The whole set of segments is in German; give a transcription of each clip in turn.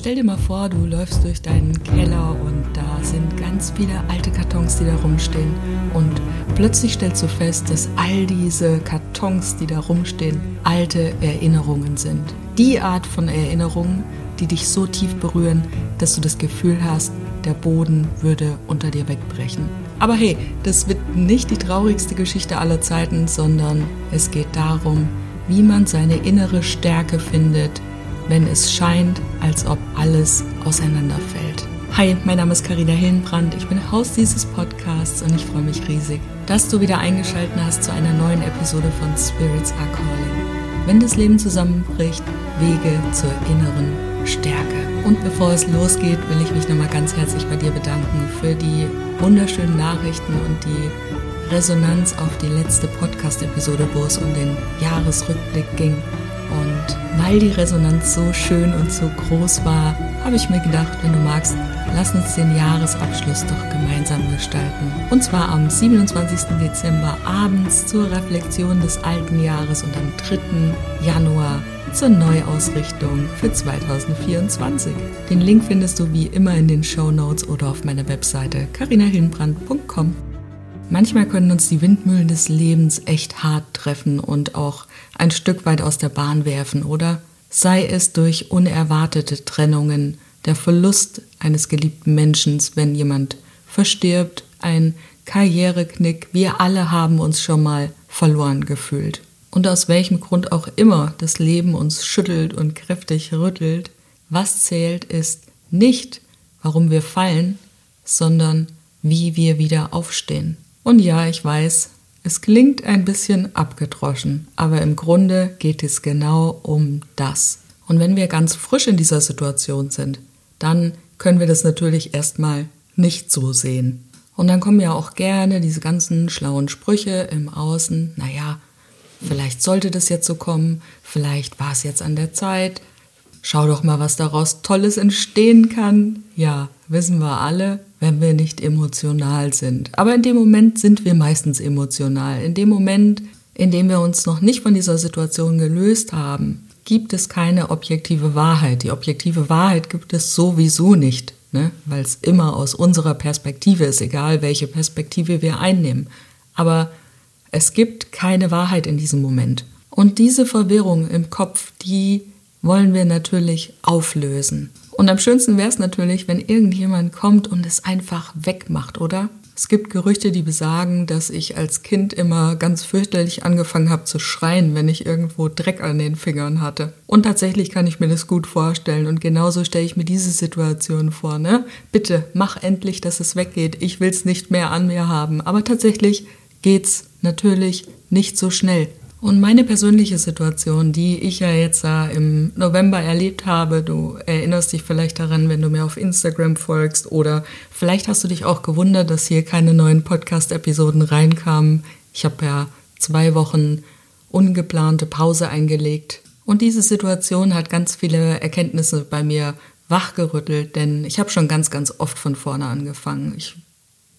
Stell dir mal vor, du läufst durch deinen Keller und da sind ganz viele alte Kartons, die da rumstehen. Und plötzlich stellst du fest, dass all diese Kartons, die da rumstehen, alte Erinnerungen sind. Die Art von Erinnerungen, die dich so tief berühren, dass du das Gefühl hast, der Boden würde unter dir wegbrechen. Aber hey, das wird nicht die traurigste Geschichte aller Zeiten, sondern es geht darum, wie man seine innere Stärke findet, wenn es scheint, als ob alles auseinanderfällt. Hi, mein Name ist Karina Hillenbrand. Ich bin Haus dieses Podcasts und ich freue mich riesig, dass du wieder eingeschaltet hast zu einer neuen Episode von Spirits Are Calling. Wenn das Leben zusammenbricht, Wege zur inneren Stärke. Und bevor es losgeht, will ich mich nochmal ganz herzlich bei dir bedanken für die wunderschönen Nachrichten und die Resonanz auf die letzte Podcast-Episode, wo es um den Jahresrückblick ging. Und weil die Resonanz so schön und so groß war, habe ich mir gedacht, wenn du magst, lass uns den Jahresabschluss doch gemeinsam gestalten. Und zwar am 27. Dezember abends zur Reflexion des alten Jahres und am 3. Januar zur Neuausrichtung für 2024. Den Link findest du wie immer in den Show Notes oder auf meiner Webseite carinahillenbrand.com. Manchmal können uns die Windmühlen des Lebens echt hart treffen und auch ein Stück weit aus der Bahn werfen, oder? Sei es durch unerwartete Trennungen, der Verlust eines geliebten Menschen, wenn jemand verstirbt, ein Karriereknick, wir alle haben uns schon mal verloren gefühlt. Und aus welchem Grund auch immer das Leben uns schüttelt und kräftig rüttelt, was zählt ist nicht, warum wir fallen, sondern wie wir wieder aufstehen. Und ja, ich weiß, es klingt ein bisschen abgedroschen, aber im Grunde geht es genau um das. Und wenn wir ganz frisch in dieser Situation sind, dann können wir das natürlich erstmal nicht so sehen. Und dann kommen ja auch gerne diese ganzen schlauen Sprüche im Außen. Naja, vielleicht sollte das jetzt so kommen, vielleicht war es jetzt an der Zeit. Schau doch mal, was daraus Tolles entstehen kann. Ja, wissen wir alle, wenn wir nicht emotional sind. Aber in dem Moment sind wir meistens emotional. In dem Moment, in dem wir uns noch nicht von dieser Situation gelöst haben, gibt es keine objektive Wahrheit. Die objektive Wahrheit gibt es sowieso nicht, ne? weil es immer aus unserer Perspektive ist, egal welche Perspektive wir einnehmen. Aber es gibt keine Wahrheit in diesem Moment. Und diese Verwirrung im Kopf, die wollen wir natürlich auflösen. Und am schönsten wäre es natürlich, wenn irgendjemand kommt und es einfach wegmacht, oder? Es gibt Gerüchte, die besagen, dass ich als Kind immer ganz fürchterlich angefangen habe zu schreien, wenn ich irgendwo Dreck an den Fingern hatte. Und tatsächlich kann ich mir das gut vorstellen. Und genauso stelle ich mir diese Situation vor. Ne? Bitte, mach endlich, dass es weggeht. Ich will es nicht mehr an mir haben. Aber tatsächlich geht's natürlich nicht so schnell. Und meine persönliche Situation, die ich ja jetzt im November erlebt habe, du erinnerst dich vielleicht daran, wenn du mir auf Instagram folgst oder vielleicht hast du dich auch gewundert, dass hier keine neuen Podcast-Episoden reinkamen. Ich habe ja zwei Wochen ungeplante Pause eingelegt. Und diese Situation hat ganz viele Erkenntnisse bei mir wachgerüttelt, denn ich habe schon ganz, ganz oft von vorne angefangen. Ich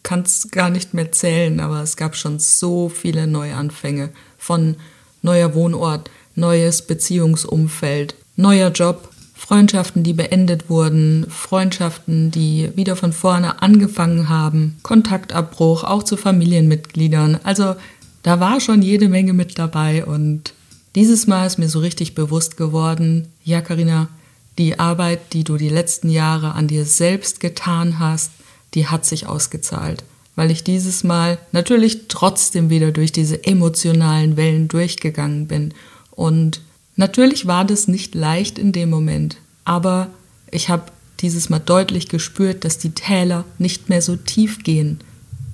kann es gar nicht mehr zählen, aber es gab schon so viele Neuanfänge von neuer Wohnort, neues Beziehungsumfeld, neuer Job, Freundschaften, die beendet wurden, Freundschaften, die wieder von vorne angefangen haben, Kontaktabbruch, auch zu Familienmitgliedern. Also da war schon jede Menge mit dabei und dieses Mal ist mir so richtig bewusst geworden, ja Karina, die Arbeit, die du die letzten Jahre an dir selbst getan hast, die hat sich ausgezahlt weil ich dieses Mal natürlich trotzdem wieder durch diese emotionalen Wellen durchgegangen bin. Und natürlich war das nicht leicht in dem Moment, aber ich habe dieses Mal deutlich gespürt, dass die Täler nicht mehr so tief gehen.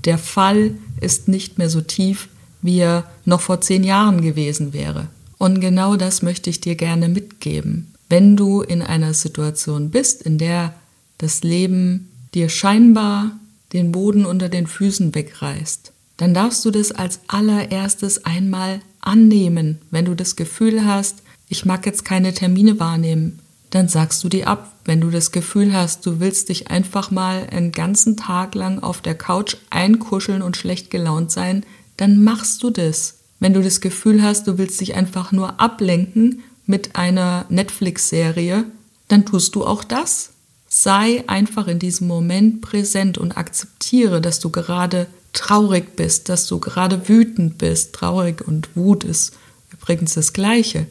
Der Fall ist nicht mehr so tief, wie er noch vor zehn Jahren gewesen wäre. Und genau das möchte ich dir gerne mitgeben. Wenn du in einer Situation bist, in der das Leben dir scheinbar den Boden unter den Füßen wegreißt, dann darfst du das als allererstes einmal annehmen. Wenn du das Gefühl hast, ich mag jetzt keine Termine wahrnehmen, dann sagst du die ab. Wenn du das Gefühl hast, du willst dich einfach mal einen ganzen Tag lang auf der Couch einkuscheln und schlecht gelaunt sein, dann machst du das. Wenn du das Gefühl hast, du willst dich einfach nur ablenken mit einer Netflix-Serie, dann tust du auch das. Sei einfach in diesem Moment präsent und akzeptiere, dass du gerade traurig bist, dass du gerade wütend bist. Traurig und Wut ist übrigens das Gleiche.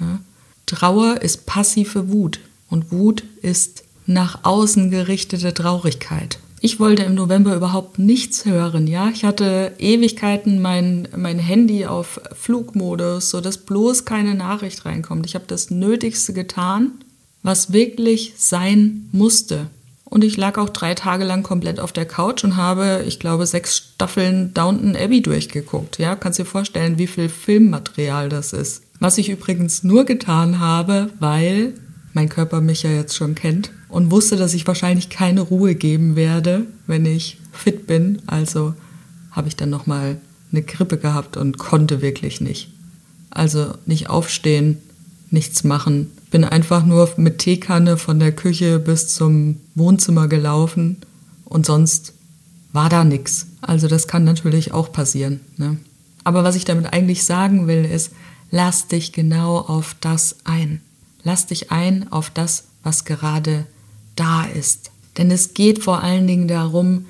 Ja? Trauer ist passive Wut und Wut ist nach außen gerichtete Traurigkeit. Ich wollte im November überhaupt nichts hören, ja. Ich hatte Ewigkeiten mein, mein Handy auf Flugmodus, sodass bloß keine Nachricht reinkommt. Ich habe das Nötigste getan, was wirklich sein musste. Und ich lag auch drei Tage lang komplett auf der Couch und habe, ich glaube, sechs Staffeln Downton Abbey durchgeguckt. Ja, kannst dir vorstellen, wie viel Filmmaterial das ist. Was ich übrigens nur getan habe, weil mein Körper mich ja jetzt schon kennt und wusste, dass ich wahrscheinlich keine Ruhe geben werde, wenn ich fit bin. Also habe ich dann noch mal eine Grippe gehabt und konnte wirklich nicht. Also nicht aufstehen, nichts machen. Bin einfach nur mit Teekanne von der Küche bis zum Wohnzimmer gelaufen und sonst war da nichts. Also das kann natürlich auch passieren. Ne? Aber was ich damit eigentlich sagen will, ist, lass dich genau auf das ein. Lass dich ein auf das, was gerade da ist. Denn es geht vor allen Dingen darum,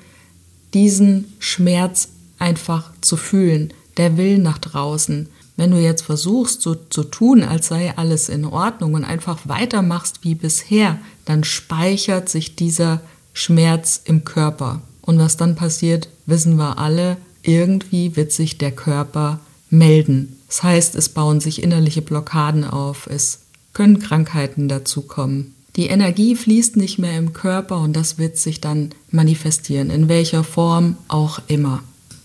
diesen Schmerz einfach zu fühlen. Der will nach draußen. Wenn du jetzt versuchst, so zu tun, als sei alles in Ordnung und einfach weitermachst wie bisher, dann speichert sich dieser Schmerz im Körper. Und was dann passiert, wissen wir alle, irgendwie wird sich der Körper melden. Das heißt, es bauen sich innerliche Blockaden auf, es können Krankheiten dazukommen. Die Energie fließt nicht mehr im Körper und das wird sich dann manifestieren, in welcher Form auch immer.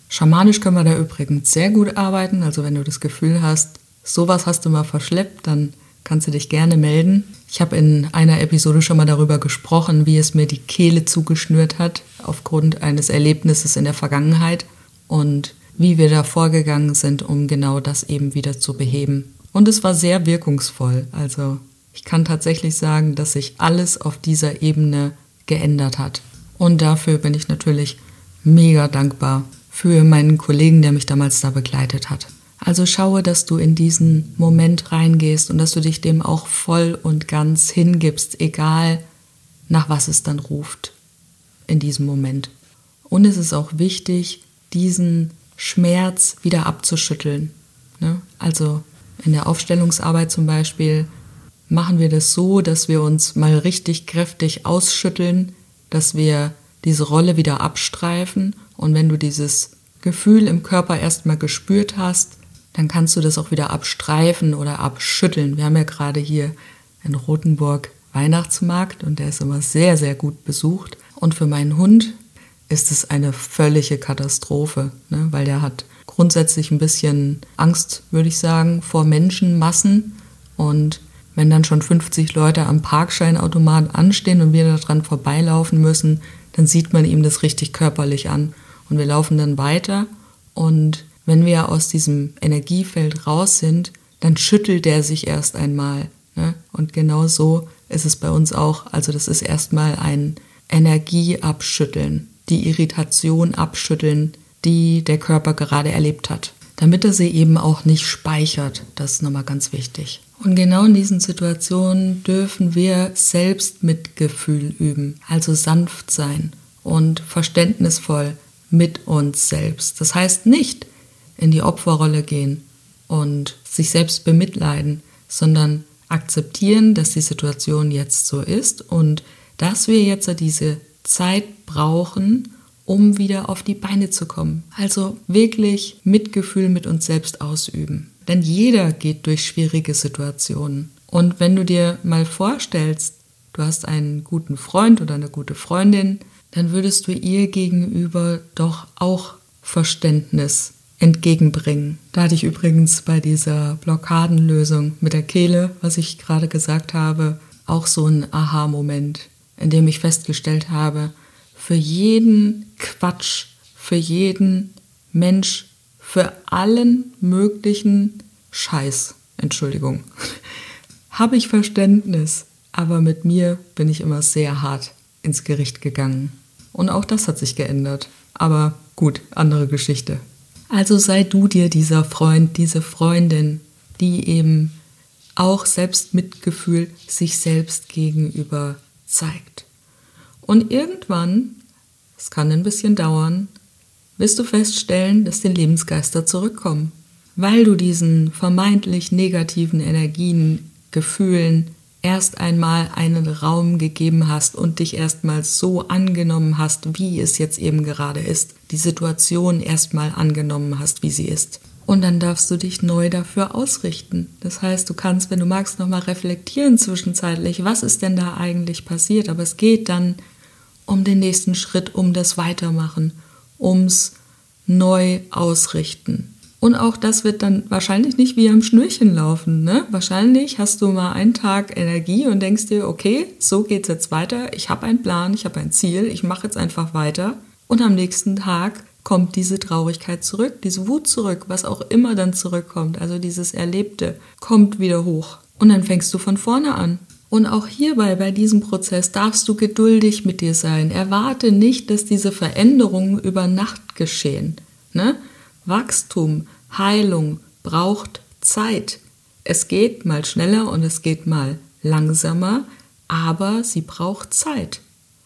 Schamanisch können wir da übrigens sehr gut arbeiten, also wenn du das Gefühl hast, sowas hast du mal verschleppt, dann kannst du dich gerne melden. Ich habe in einer Episode schon mal darüber gesprochen, wie es mir die Kehle zugeschnürt hat aufgrund eines Erlebnisses in der Vergangenheit und wie wir da vorgegangen sind, um genau das eben wieder zu beheben. Und es war sehr wirkungsvoll. Also ich kann tatsächlich sagen, dass sich alles auf dieser Ebene geändert hat. Und dafür bin ich natürlich mega dankbar für meinen Kollegen, der mich damals da begleitet hat. Also schaue, dass du in diesen Moment reingehst und dass du dich dem auch voll und ganz hingibst, egal nach was es dann ruft in diesem Moment. Und es ist auch wichtig, diesen Schmerz wieder abzuschütteln. Ne? Also in der Aufstellungsarbeit zum Beispiel machen wir das so, dass wir uns mal richtig kräftig ausschütteln, dass wir diese Rolle wieder abstreifen und wenn du dieses Gefühl im Körper erstmal gespürt hast, dann kannst du das auch wieder abstreifen oder abschütteln. Wir haben ja gerade hier in Rothenburg Weihnachtsmarkt und der ist immer sehr, sehr gut besucht. Und für meinen Hund ist es eine völlige Katastrophe, ne? weil der hat grundsätzlich ein bisschen Angst, würde ich sagen, vor Menschenmassen. Und wenn dann schon 50 Leute am Parkscheinautomat anstehen und wir daran vorbeilaufen müssen, dann sieht man ihm das richtig körperlich an. Und wir laufen dann weiter und wenn wir aus diesem Energiefeld raus sind, dann schüttelt er sich erst einmal. Ne? Und genau so ist es bei uns auch. Also das ist erstmal ein Energieabschütteln die Irritation abschütteln, die der Körper gerade erlebt hat, damit er sie eben auch nicht speichert. Das ist nochmal ganz wichtig. Und genau in diesen Situationen dürfen wir selbst Mitgefühl üben, also sanft sein und verständnisvoll mit uns selbst. Das heißt nicht in die Opferrolle gehen und sich selbst bemitleiden, sondern akzeptieren, dass die Situation jetzt so ist und dass wir jetzt diese Zeit brauchen, um wieder auf die Beine zu kommen. Also wirklich Mitgefühl mit uns selbst ausüben. Denn jeder geht durch schwierige Situationen. Und wenn du dir mal vorstellst, du hast einen guten Freund oder eine gute Freundin, dann würdest du ihr gegenüber doch auch Verständnis entgegenbringen. Da hatte ich übrigens bei dieser Blockadenlösung mit der Kehle, was ich gerade gesagt habe, auch so einen Aha-Moment in dem ich festgestellt habe, für jeden Quatsch, für jeden Mensch, für allen möglichen Scheiß, Entschuldigung, habe ich Verständnis, aber mit mir bin ich immer sehr hart ins Gericht gegangen. Und auch das hat sich geändert. Aber gut, andere Geschichte. Also sei du dir dieser Freund, diese Freundin, die eben auch Selbstmitgefühl sich selbst gegenüber zeigt. Und irgendwann, es kann ein bisschen dauern, wirst du feststellen, dass die Lebensgeister zurückkommen, weil du diesen vermeintlich negativen Energien, Gefühlen erst einmal einen Raum gegeben hast und dich erstmal so angenommen hast, wie es jetzt eben gerade ist, die Situation erstmal angenommen hast, wie sie ist. Und dann darfst du dich neu dafür ausrichten. Das heißt, du kannst, wenn du magst, nochmal reflektieren zwischenzeitlich, was ist denn da eigentlich passiert. Aber es geht dann um den nächsten Schritt, um das Weitermachen, ums neu ausrichten. Und auch das wird dann wahrscheinlich nicht wie am Schnürchen laufen. Ne? Wahrscheinlich hast du mal einen Tag Energie und denkst dir, okay, so geht's jetzt weiter. Ich habe einen Plan, ich habe ein Ziel, ich mache jetzt einfach weiter. Und am nächsten Tag kommt diese Traurigkeit zurück, diese Wut zurück, was auch immer dann zurückkommt. Also dieses Erlebte kommt wieder hoch. Und dann fängst du von vorne an. Und auch hierbei, bei diesem Prozess, darfst du geduldig mit dir sein. Erwarte nicht, dass diese Veränderungen über Nacht geschehen. Ne? Wachstum, Heilung braucht Zeit. Es geht mal schneller und es geht mal langsamer, aber sie braucht Zeit.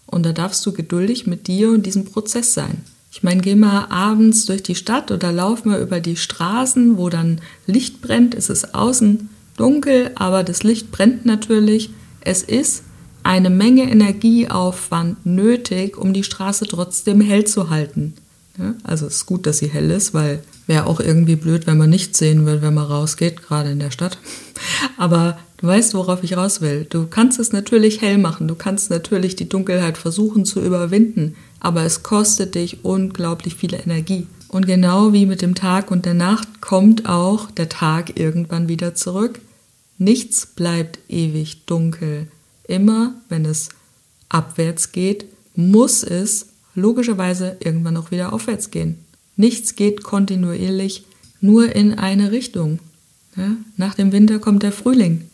Und da darfst du geduldig mit dir und diesem Prozess sein. Ich meine, geh mal abends durch die Stadt oder lauf mal über die Straßen, wo dann Licht brennt. Es ist außen dunkel, aber das Licht brennt natürlich. Es ist eine Menge Energieaufwand nötig, um die Straße trotzdem hell zu halten. Ja, also es ist gut, dass sie hell ist, weil wäre auch irgendwie blöd, wenn man nichts sehen will, wenn man rausgeht, gerade in der Stadt. Aber du weißt, worauf ich raus will. Du kannst es natürlich hell machen, du kannst natürlich die Dunkelheit versuchen zu überwinden, aber es kostet dich unglaublich viel Energie. Und genau wie mit dem Tag und der Nacht kommt auch der Tag irgendwann wieder zurück. Nichts bleibt ewig dunkel. Immer wenn es abwärts geht, muss es logischerweise irgendwann auch wieder aufwärts gehen. Nichts geht kontinuierlich nur in eine Richtung. Ja, nach dem Winter kommt der Frühling,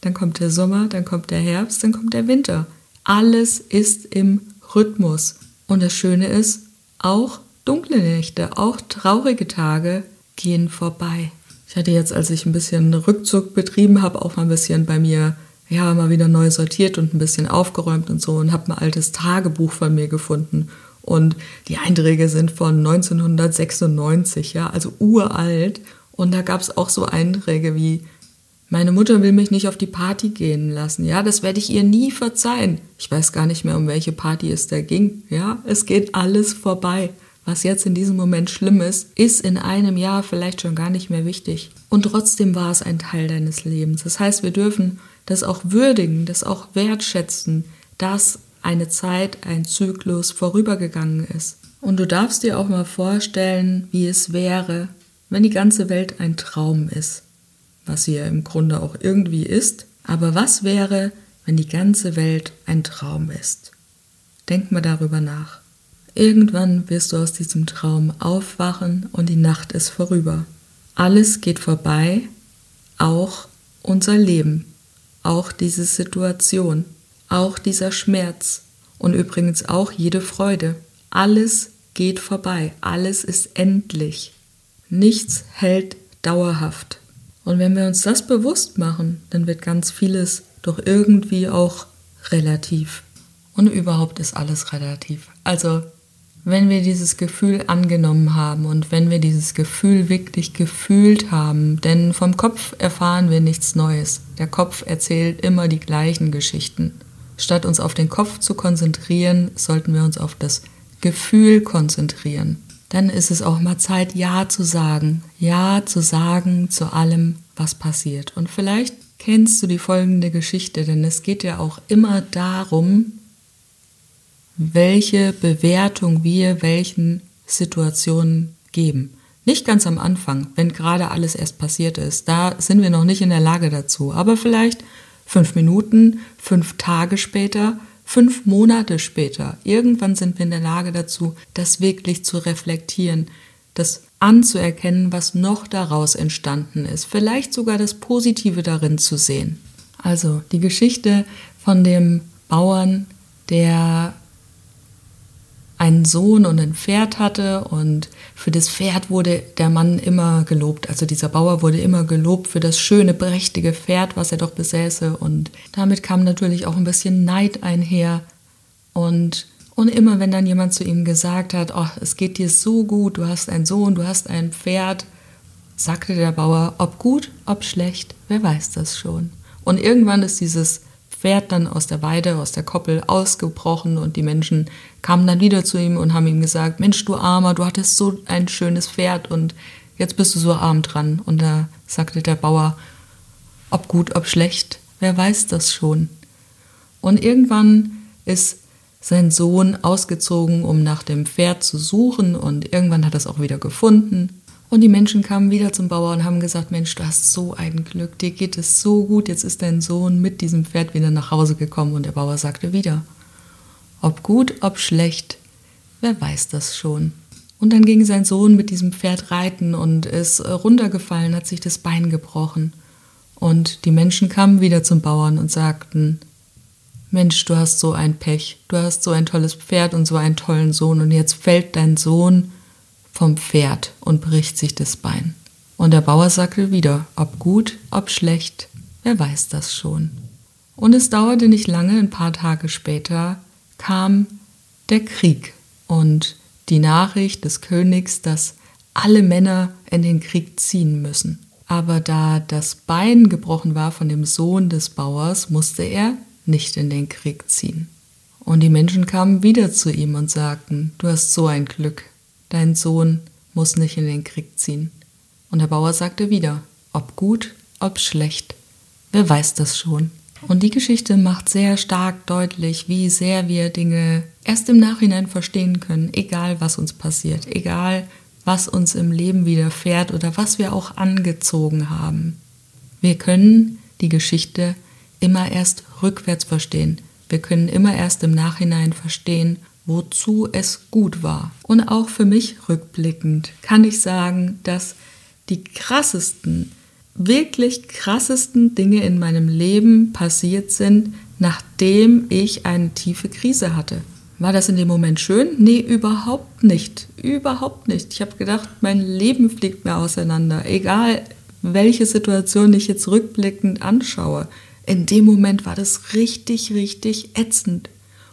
dann kommt der Sommer, dann kommt der Herbst, dann kommt der Winter. Alles ist im Rhythmus. Und das Schöne ist, auch dunkle Nächte, auch traurige Tage gehen vorbei. Ich hatte jetzt, als ich ein bisschen Rückzug betrieben habe, auch mal ein bisschen bei mir ja, mal wieder neu sortiert und ein bisschen aufgeräumt und so und habe ein altes Tagebuch von mir gefunden. Und die Einträge sind von 1996, ja, also uralt. Und da gab es auch so Einträge wie, meine Mutter will mich nicht auf die Party gehen lassen. Ja, das werde ich ihr nie verzeihen. Ich weiß gar nicht mehr, um welche Party es da ging. Ja, es geht alles vorbei. Was jetzt in diesem Moment schlimm ist, ist in einem Jahr vielleicht schon gar nicht mehr wichtig. Und trotzdem war es ein Teil deines Lebens. Das heißt, wir dürfen das auch würdigen, das auch wertschätzen, dass eine Zeit, ein Zyklus vorübergegangen ist. Und du darfst dir auch mal vorstellen, wie es wäre, wenn die ganze Welt ein Traum ist, was sie ja im Grunde auch irgendwie ist. Aber was wäre, wenn die ganze Welt ein Traum ist? Denk mal darüber nach. Irgendwann wirst du aus diesem Traum aufwachen und die Nacht ist vorüber. Alles geht vorbei, auch unser Leben auch diese Situation, auch dieser Schmerz und übrigens auch jede Freude. Alles geht vorbei, alles ist endlich. Nichts hält dauerhaft. Und wenn wir uns das bewusst machen, dann wird ganz vieles doch irgendwie auch relativ. Und überhaupt ist alles relativ. Also wenn wir dieses Gefühl angenommen haben und wenn wir dieses Gefühl wirklich gefühlt haben, denn vom Kopf erfahren wir nichts Neues. Der Kopf erzählt immer die gleichen Geschichten. Statt uns auf den Kopf zu konzentrieren, sollten wir uns auf das Gefühl konzentrieren. Dann ist es auch mal Zeit, Ja zu sagen. Ja zu sagen zu allem, was passiert. Und vielleicht kennst du die folgende Geschichte, denn es geht ja auch immer darum, welche Bewertung wir welchen Situationen geben. Nicht ganz am Anfang, wenn gerade alles erst passiert ist. Da sind wir noch nicht in der Lage dazu. Aber vielleicht fünf Minuten, fünf Tage später, fünf Monate später. Irgendwann sind wir in der Lage dazu, das wirklich zu reflektieren, das anzuerkennen, was noch daraus entstanden ist. Vielleicht sogar das Positive darin zu sehen. Also die Geschichte von dem Bauern, der einen Sohn und ein Pferd hatte und für das Pferd wurde der Mann immer gelobt. Also dieser Bauer wurde immer gelobt für das schöne, prächtige Pferd, was er doch besäße. Und damit kam natürlich auch ein bisschen Neid einher. Und, und immer wenn dann jemand zu ihm gesagt hat, oh, es geht dir so gut, du hast einen Sohn, du hast ein Pferd, sagte der Bauer, ob gut, ob schlecht, wer weiß das schon. Und irgendwann ist dieses Pferd dann aus der Weide, aus der Koppel ausgebrochen und die Menschen kamen dann wieder zu ihm und haben ihm gesagt, Mensch, du Armer, du hattest so ein schönes Pferd und jetzt bist du so arm dran. Und da sagte der Bauer, ob gut, ob schlecht, wer weiß das schon. Und irgendwann ist sein Sohn ausgezogen, um nach dem Pferd zu suchen und irgendwann hat er es auch wieder gefunden und die Menschen kamen wieder zum Bauer und haben gesagt, Mensch, du hast so ein Glück, dir geht es so gut, jetzt ist dein Sohn mit diesem Pferd wieder nach Hause gekommen. Und der Bauer sagte wieder, ob gut, ob schlecht, wer weiß das schon. Und dann ging sein Sohn mit diesem Pferd reiten und ist runtergefallen, hat sich das Bein gebrochen. Und die Menschen kamen wieder zum Bauern und sagten, Mensch, du hast so ein Pech, du hast so ein tolles Pferd und so einen tollen Sohn und jetzt fällt dein Sohn vom Pferd und bricht sich das Bein. Und der Bauer sagte wieder, ob gut, ob schlecht, wer weiß das schon. Und es dauerte nicht lange, ein paar Tage später kam der Krieg und die Nachricht des Königs, dass alle Männer in den Krieg ziehen müssen. Aber da das Bein gebrochen war von dem Sohn des Bauers, musste er nicht in den Krieg ziehen. Und die Menschen kamen wieder zu ihm und sagten, du hast so ein Glück, dein Sohn muss nicht in den Krieg ziehen. Und der Bauer sagte wieder, ob gut, ob schlecht, wer weiß das schon. Und die Geschichte macht sehr stark deutlich, wie sehr wir Dinge erst im Nachhinein verstehen können, egal was uns passiert, egal was uns im Leben widerfährt oder was wir auch angezogen haben. Wir können die Geschichte immer erst rückwärts verstehen. Wir können immer erst im Nachhinein verstehen, wozu es gut war. Und auch für mich rückblickend kann ich sagen, dass die krassesten, wirklich krassesten Dinge in meinem Leben passiert sind, nachdem ich eine tiefe Krise hatte. War das in dem Moment schön? Nee, überhaupt nicht. Überhaupt nicht. Ich habe gedacht, mein Leben fliegt mir auseinander. Egal, welche Situation ich jetzt rückblickend anschaue. In dem Moment war das richtig, richtig ätzend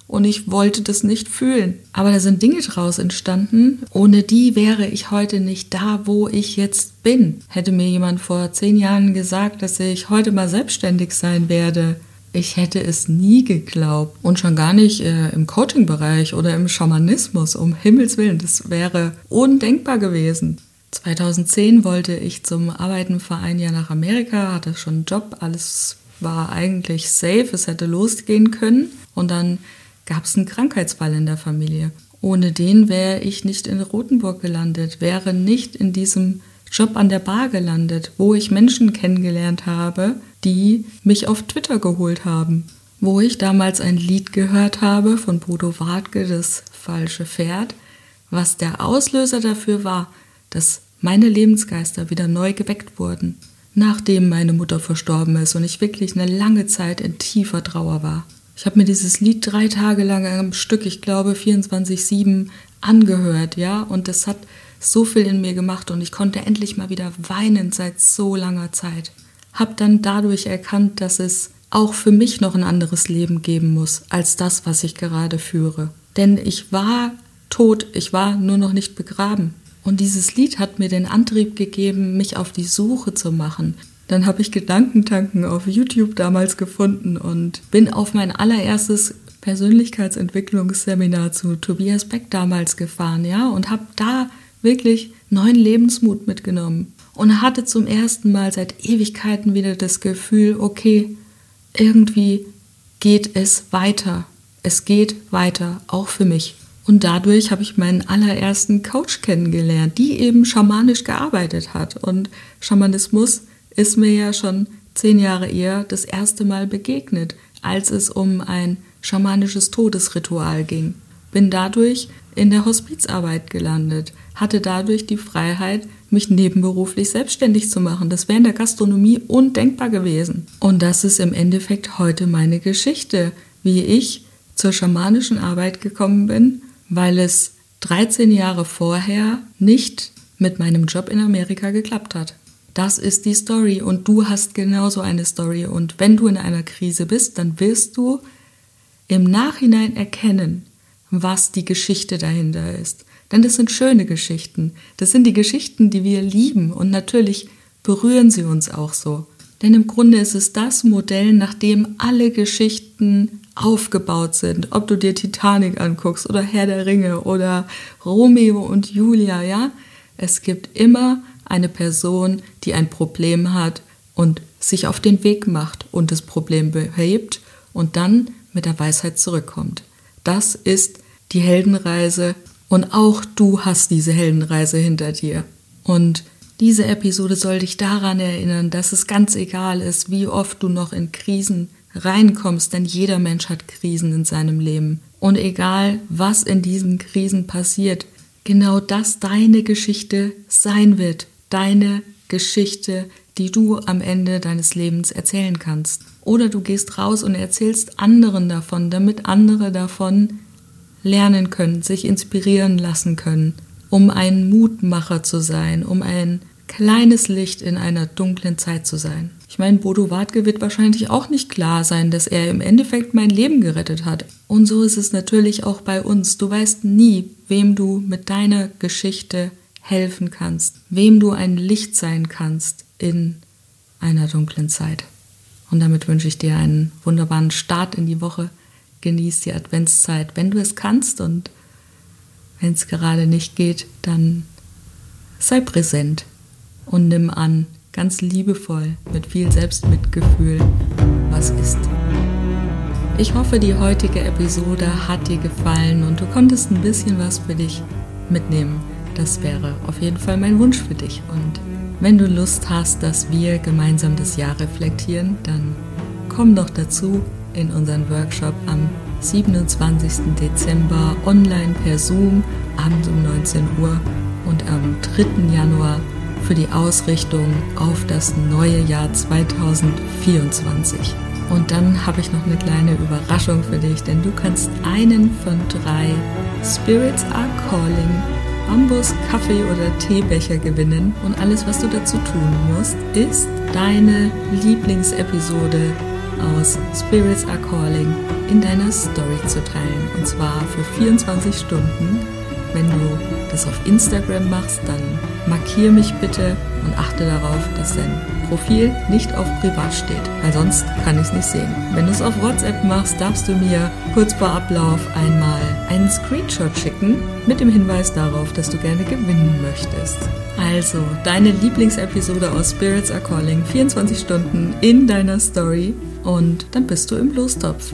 und ich wollte das nicht fühlen. Aber da sind Dinge draus entstanden, ohne die wäre ich heute nicht da, wo ich jetzt bin. Hätte mir jemand vor zehn Jahren gesagt, dass ich heute mal selbstständig sein werde, ich hätte es nie geglaubt und schon gar nicht äh, im Coaching-Bereich oder im Schamanismus, um Himmels Willen, das wäre undenkbar gewesen. 2010 wollte ich zum Arbeiten für ein Jahr nach Amerika, hatte schon einen Job, alles war eigentlich safe, es hätte losgehen können und dann gab es einen Krankheitsfall in der Familie. Ohne den wäre ich nicht in Rothenburg gelandet, wäre nicht in diesem Job an der Bar gelandet, wo ich Menschen kennengelernt habe, die mich auf Twitter geholt haben. Wo ich damals ein Lied gehört habe von Bodo Wartke, das falsche Pferd, was der Auslöser dafür war, dass meine Lebensgeister wieder neu geweckt wurden, nachdem meine Mutter verstorben ist und ich wirklich eine lange Zeit in tiefer Trauer war. Ich habe mir dieses Lied drei Tage lang am Stück, ich glaube 24-7, angehört, ja, und das hat so viel in mir gemacht und ich konnte endlich mal wieder weinen seit so langer Zeit. Hab dann dadurch erkannt, dass es auch für mich noch ein anderes Leben geben muss als das, was ich gerade führe. Denn ich war tot, ich war nur noch nicht begraben. Und dieses Lied hat mir den Antrieb gegeben, mich auf die Suche zu machen, dann habe ich Gedankentanken auf YouTube damals gefunden und bin auf mein allererstes Persönlichkeitsentwicklungsseminar zu Tobias Beck damals gefahren, ja, und habe da wirklich neuen Lebensmut mitgenommen und hatte zum ersten Mal seit Ewigkeiten wieder das Gefühl, okay, irgendwie geht es weiter. Es geht weiter, auch für mich. Und dadurch habe ich meinen allerersten Coach kennengelernt, die eben schamanisch gearbeitet hat. Und Schamanismus ist mir ja schon zehn Jahre eher das erste Mal begegnet, als es um ein schamanisches Todesritual ging. Bin dadurch in der Hospizarbeit gelandet, hatte dadurch die Freiheit, mich nebenberuflich selbstständig zu machen. Das wäre in der Gastronomie undenkbar gewesen. Und das ist im Endeffekt heute meine Geschichte, wie ich zur schamanischen Arbeit gekommen bin weil es 13 Jahre vorher nicht mit meinem Job in Amerika geklappt hat. Das ist die Story und du hast genauso eine Story und wenn du in einer Krise bist, dann wirst du im Nachhinein erkennen, was die Geschichte dahinter ist. Denn das sind schöne Geschichten. Das sind die Geschichten, die wir lieben und natürlich berühren sie uns auch so. Denn im Grunde ist es das Modell, nach dem alle Geschichten aufgebaut sind. Ob du dir Titanic anguckst oder Herr der Ringe oder Romeo und Julia, ja? Es gibt immer eine Person, die ein Problem hat und sich auf den Weg macht und das Problem behebt und dann mit der Weisheit zurückkommt. Das ist die Heldenreise und auch du hast diese Heldenreise hinter dir. Und diese Episode soll dich daran erinnern, dass es ganz egal ist, wie oft du noch in Krisen reinkommst, denn jeder Mensch hat Krisen in seinem Leben. Und egal, was in diesen Krisen passiert, genau das deine Geschichte sein wird. Deine Geschichte, die du am Ende deines Lebens erzählen kannst. Oder du gehst raus und erzählst anderen davon, damit andere davon lernen können, sich inspirieren lassen können, um ein Mutmacher zu sein, um ein kleines Licht in einer dunklen Zeit zu sein. Ich meine, Bodo Wartke wird wahrscheinlich auch nicht klar sein, dass er im Endeffekt mein Leben gerettet hat. Und so ist es natürlich auch bei uns. Du weißt nie, wem du mit deiner Geschichte helfen kannst, wem du ein Licht sein kannst in einer dunklen Zeit. Und damit wünsche ich dir einen wunderbaren Start in die Woche. Genieß die Adventszeit, wenn du es kannst und wenn es gerade nicht geht, dann sei präsent und nimm an, ganz liebevoll, mit viel Selbstmitgefühl, was ist. Ich hoffe, die heutige Episode hat dir gefallen und du konntest ein bisschen was für dich mitnehmen. Das wäre auf jeden Fall mein Wunsch für dich. Und wenn du Lust hast, dass wir gemeinsam das Jahr reflektieren, dann komm doch dazu in unseren Workshop am 27. Dezember online per Zoom abends um 19 Uhr und am 3. Januar für die Ausrichtung auf das neue Jahr 2024. Und dann habe ich noch eine kleine Überraschung für dich, denn du kannst einen von drei Spirits Are Calling Bambus, Kaffee oder Teebecher gewinnen. Und alles, was du dazu tun musst, ist deine Lieblingsepisode aus Spirits Are Calling in deiner Story zu teilen. Und zwar für 24 Stunden wenn du das auf Instagram machst, dann markier mich bitte und achte darauf, dass dein Profil nicht auf privat steht, weil sonst kann ich es nicht sehen. Wenn du es auf WhatsApp machst, darfst du mir kurz vor Ablauf einmal einen Screenshot schicken mit dem Hinweis darauf, dass du gerne gewinnen möchtest. Also, deine Lieblingsepisode aus Spirits Are Calling, 24 Stunden in deiner Story und dann bist du im Lostopf.